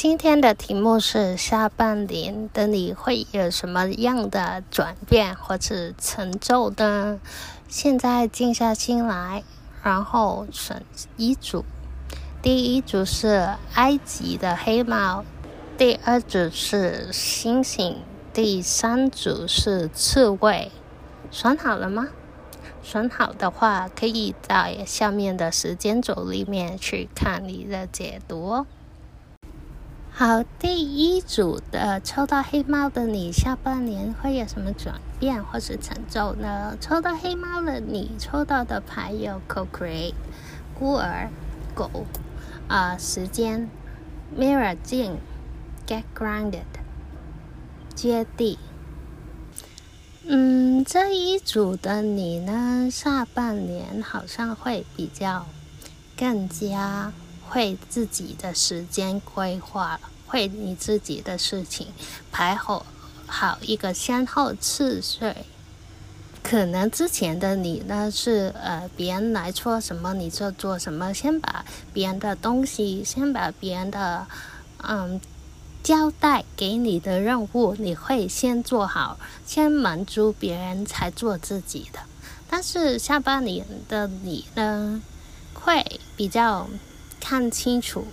今天的题目是下半年的你会有什么样的转变或者成就呢？现在静下心来，然后选一组。第一组是埃及的黑猫，第二组是猩猩，第三组是刺猬。选好了吗？选好的话，可以在下面的时间轴里面去看你的解读哦。好，第一组的抽到黑猫的你，下半年会有什么转变或是成就呢？抽到黑猫的你，抽到的牌有 Co-create、孤儿、狗、啊、时间、Mirror 镜、Get Grounded、接地。嗯，这一组的你呢，下半年好像会比较更加。会自己的时间规划，会你自己的事情排好好一个先后次序。可能之前的你呢是呃别人来说什么你就做什么，先把别人的东西，先把别人的嗯交代给你的任务，你会先做好，先满足别人才做自己的。但是下半年的你呢，会比较。看清楚，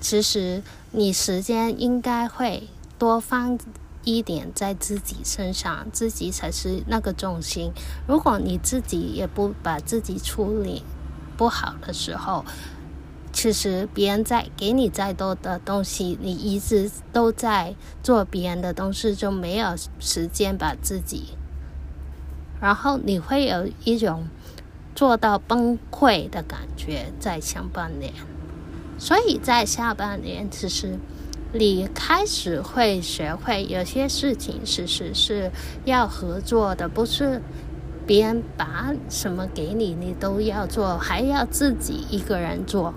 其实你时间应该会多放一点在自己身上，自己才是那个重心。如果你自己也不把自己处理不好的时候，其实别人在给你再多的东西，你一直都在做别人的东西，就没有时间把自己，然后你会有一种做到崩溃的感觉，在下半年。所以在下半年，其实你开始会学会有些事情，其实是要合作的，不是别人把什么给你，你都要做，还要自己一个人做。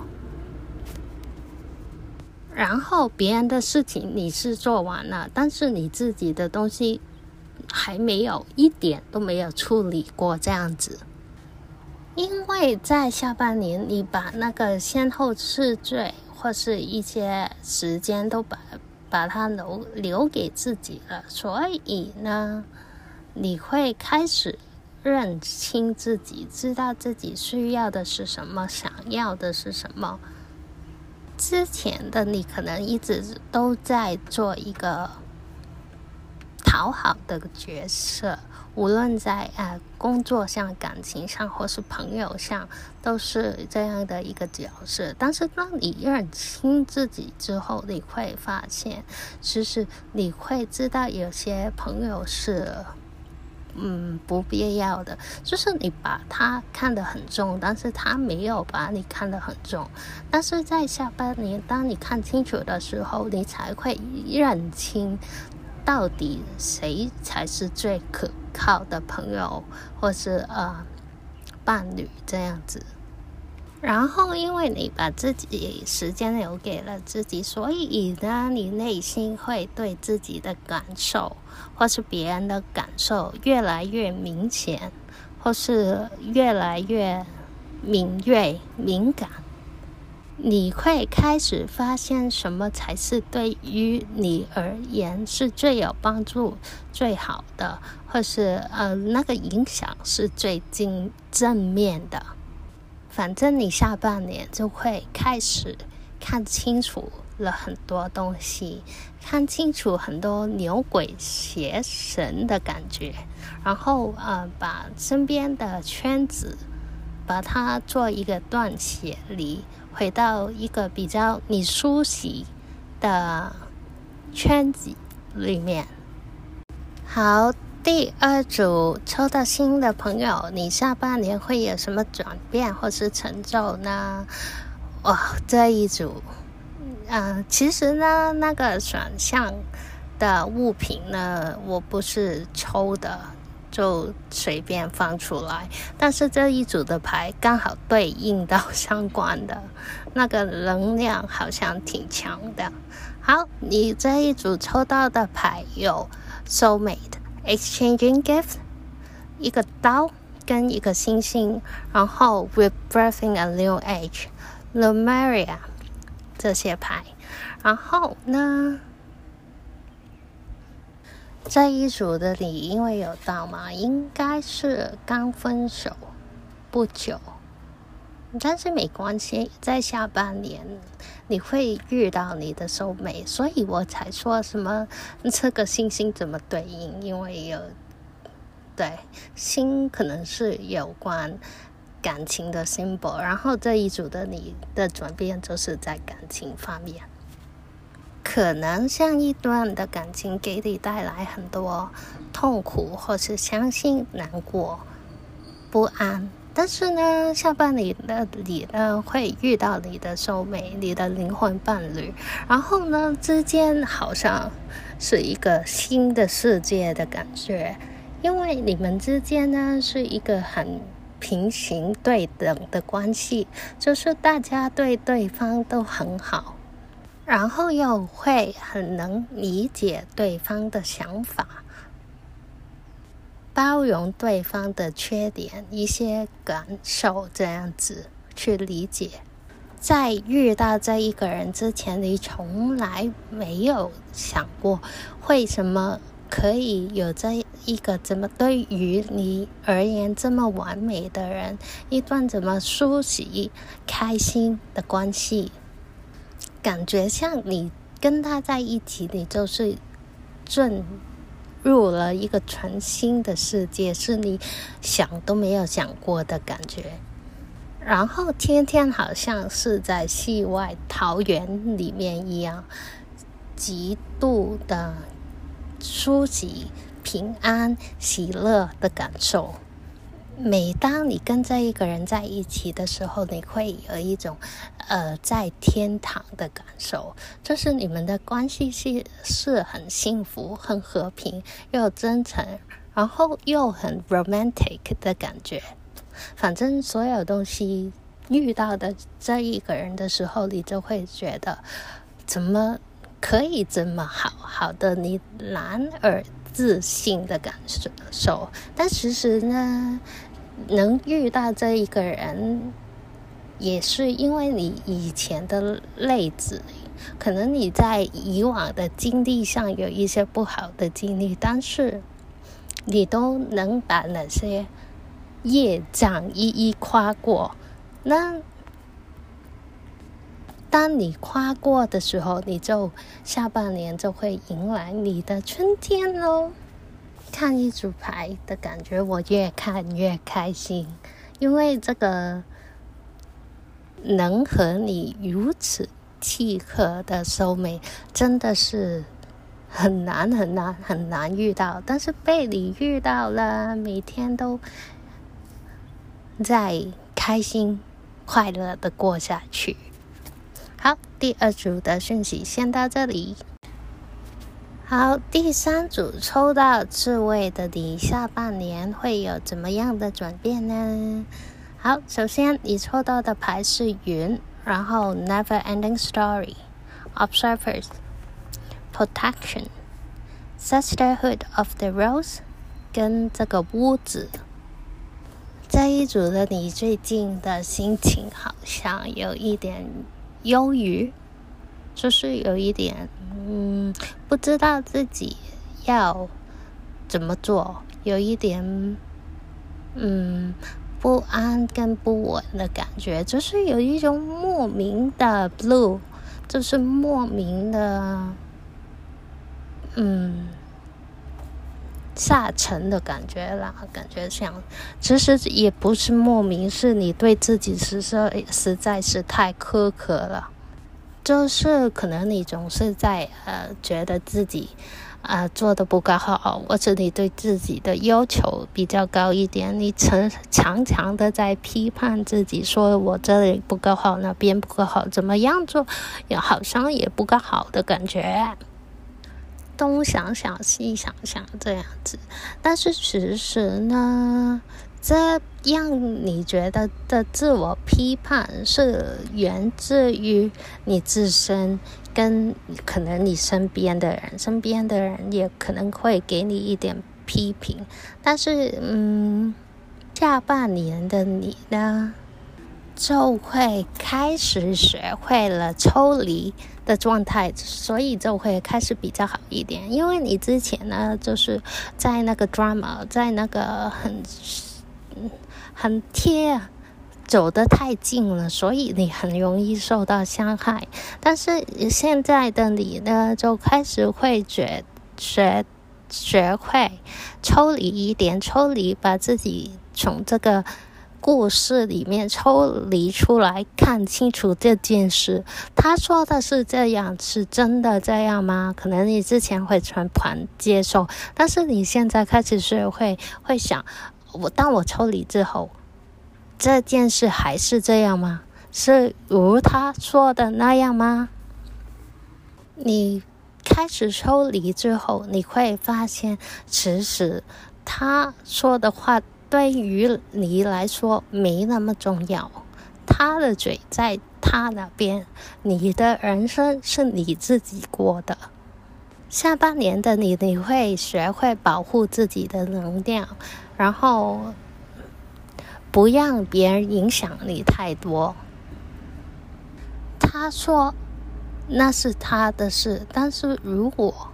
然后别人的事情你是做完了，但是你自己的东西还没有一点都没有处理过，这样子。因为在下半年，你把那个先后次序或是一些时间都把把它留留给自己了，所以呢，你会开始认清自己，知道自己需要的是什么，想要的是什么。之前的你可能一直都在做一个讨好的角色。无论在呃工作上、感情上，或是朋友上，都是这样的一个角色。但是当你认清自己之后，你会发现，其实你会知道有些朋友是嗯不必要的，就是你把他看得很重，但是他没有把你看得很重。但是在下半年，当你看清楚的时候，你才会认清到底谁才是最可。靠的朋友，或是呃伴侣这样子，然后因为你把自己时间留给了自己，所以呢，你内心会对自己的感受，或是别人的感受越来越明显，或是越来越敏锐敏感。你会开始发现什么才是对于你而言是最有帮助、最好的，或是呃那个影响是最正正面的。反正你下半年就会开始看清楚了很多东西，看清楚很多牛鬼邪神的感觉，然后呃把身边的圈子把它做一个断舍离。回到一个比较你熟悉的圈子里面。好，第二组抽到新的朋友，你下半年会有什么转变或是成就呢？哇，这一组，嗯、其实呢，那个选项的物品呢，我不是抽的。就随便放出来，但是这一组的牌刚好对应到相关的那个能量，好像挺强的。好，你这一组抽到的牌有 Soulmate Exchanging Gift，一个刀跟一个星星，然后 With Birthing a New Age，Lemuria 这些牌。然后呢，这一组的你，因为有到嘛，应该是刚分手不久。但是没关系，在下半年你会遇到你的 soulmate，所以我才说什么这个星星怎么对应，因为有对星可能是有关感情的 symbol，然后这一组的你的转变就是在感情方面，可能上一段的感情给你带来很多痛苦，或是伤心、难过、不安。但是呢，下半年的你呢，会遇到你的 soulmate，你的灵魂伴侣，然后呢，之间好像是一个新的世界的感觉，因为你们之间呢是一个很平行对等的关系，就是大家对对方都很好，然后又会很能理解对方的想法。包容对方的缺点、一些感受，这样子去理解。在遇到这一个人之前，你从来没有想过，为什么可以有这一个怎么对于你而言这么完美的人，一段怎么舒适、开心的关系，感觉像你跟他在一起，你就是进。入了一个全新的世界，是你想都没有想过的感觉。然后天天好像是在戏外桃源里面一样，极度的舒适、平安、喜乐的感受。每当你跟这一个人在一起的时候，你会有一种呃在天堂的感受，就是你们的关系是是很幸福、很和平又真诚，然后又很 romantic 的感觉。反正所有东西遇到的这一个人的时候，你就会觉得怎么可以这么好，好的你难而自信的感受。但其实呢，能遇到这一个人，也是因为你以前的例子，可能你在以往的经历上有一些不好的经历，但是你都能把那些业障一一跨过。那当你跨过的时候，你就下半年就会迎来你的春天喽。看一组牌的感觉，我越看越开心，因为这个能和你如此契合的 soulmate 真的是很难很难很难遇到，但是被你遇到了，每天都在开心快乐的过下去。好，第二组的讯息先到这里。好，第三组抽到刺猬的你，下半年会有怎么样的转变呢？好，首先你抽到的牌是云，然后 Never Ending Story，Observers，Protection，Sisterhood of the Rose，跟这个屋子。这一组的你最近的心情好像有一点忧郁，就是有一点。嗯，不知道自己要怎么做，有一点嗯不安跟不稳的感觉，就是有一种莫名的 blue，就是莫名的嗯下沉的感觉啦，感觉像其实也不是莫名，是你对自己实在实在是太苛刻了。就是可能你总是在呃觉得自己啊、呃、做的不够好，或者你对自己的要求比较高一点，你常常常的在批判自己，说我这里不够好，那边不够好，怎么样做也好像也不够好的感觉，东想想西想想这样子，但是其实呢。这样你觉得的自我批判是源自于你自身，跟可能你身边的人，身边的人也可能会给你一点批评。但是，嗯，下半年的你呢，就会开始学会了抽离的状态，所以就会开始比较好一点。因为你之前呢，就是在那个 drama，在那个很很贴，走得太近了，所以你很容易受到伤害。但是现在的你呢，就开始会觉学学会抽离一点，抽离，把自己从这个。故事里面抽离出来，看清楚这件事。他说的是这样，是真的这样吗？可能你之前会全盘接受，但是你现在开始学会会想：我当我抽离之后，这件事还是这样吗？是如他说的那样吗？你开始抽离之后，你会发现，其实他说的话。对于你来说没那么重要，他的嘴在他那边，你的人生是你自己过的。下半年的你，你会学会保护自己的能量，然后不让别人影响你太多。他说那是他的事，但是如果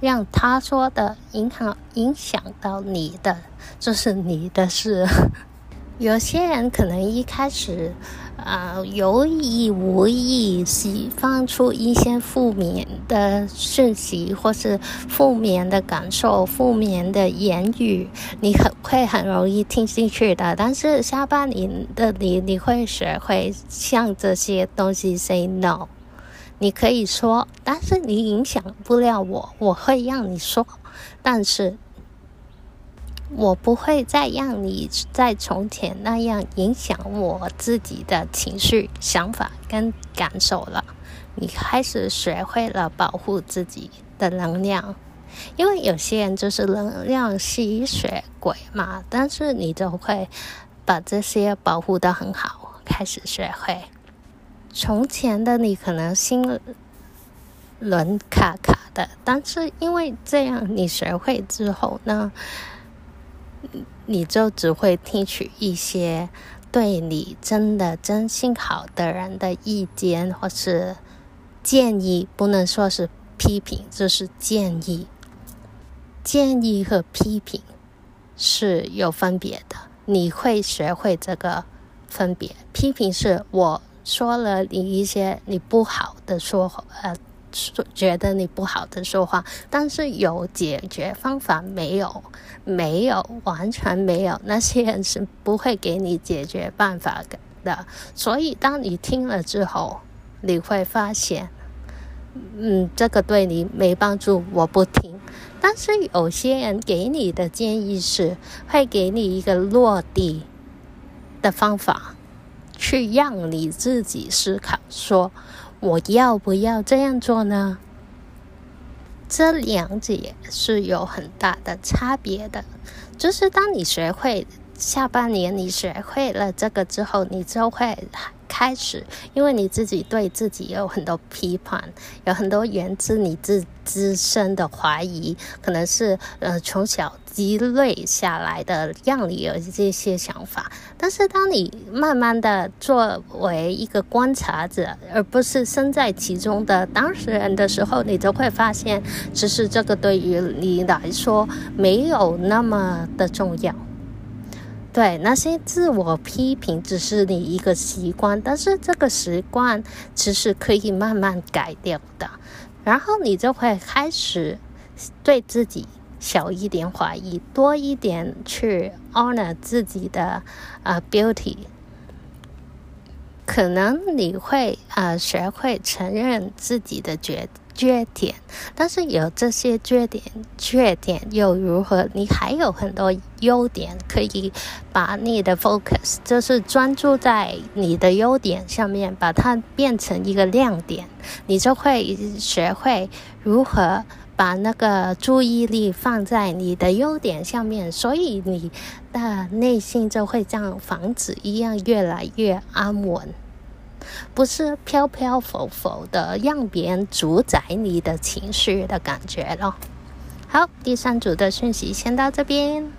让他说的影响影响到你的，就是你的事。有些人可能一开始，呃，有意无意释放出一些负面的讯息，或是负面的感受、负面的言语，你很会很容易听进去的。但是下半年的你，你会学会向这些东西 say no。你可以说，但是你影响不了我，我会让你说，但是我不会再让你在从前那样影响我自己的情绪、想法跟感受了。你开始学会了保护自己的能量，因为有些人就是能量吸血鬼嘛，但是你就会把这些保护得很好，开始学会。从前的你可能心轮卡卡的，但是因为这样，你学会之后呢，你就只会听取一些对你真的真心好的人的意见或是建议，不能说是批评，就是建议。建议和批评是有分别的，你会学会这个分别。批评是我。说了你一些你不好的说，呃，觉得你不好的说话，但是有解决方法没有？没有，完全没有。那些人是不会给你解决办法的。所以，当你听了之后，你会发现，嗯，这个对你没帮助，我不听。但是有些人给你的建议是，会给你一个落地的方法。去让你自己思考，说我要不要这样做呢？这两者是有很大的差别的。就是当你学会下半年你学会了这个之后，你就会开始，因为你自己对自己有很多批判，有很多源自你自自身的怀疑，可能是呃从小积累下来的，让你有这些想法。但是当你慢慢的作为一个观察者，而不是身在其中的当事人的时候，你就会发现，其实这个对于你来说没有那么的重要。对，那些自我批评只是你一个习惯，但是这个习惯其实可以慢慢改掉的。然后你就会开始对自己小一点怀疑，多一点去 honor 自己的啊、uh, beauty。可能你会啊、uh, 学会承认自己的觉。缺点，但是有这些缺点，缺点又如何？你还有很多优点，可以把你的 focus，就是专注在你的优点上面，把它变成一个亮点，你就会学会如何把那个注意力放在你的优点上面，所以你的内心就会像房子一样越来越安稳。不是飘飘浮浮的，让别人主宰你的情绪的感觉咯。好，第三组的讯息先到这边。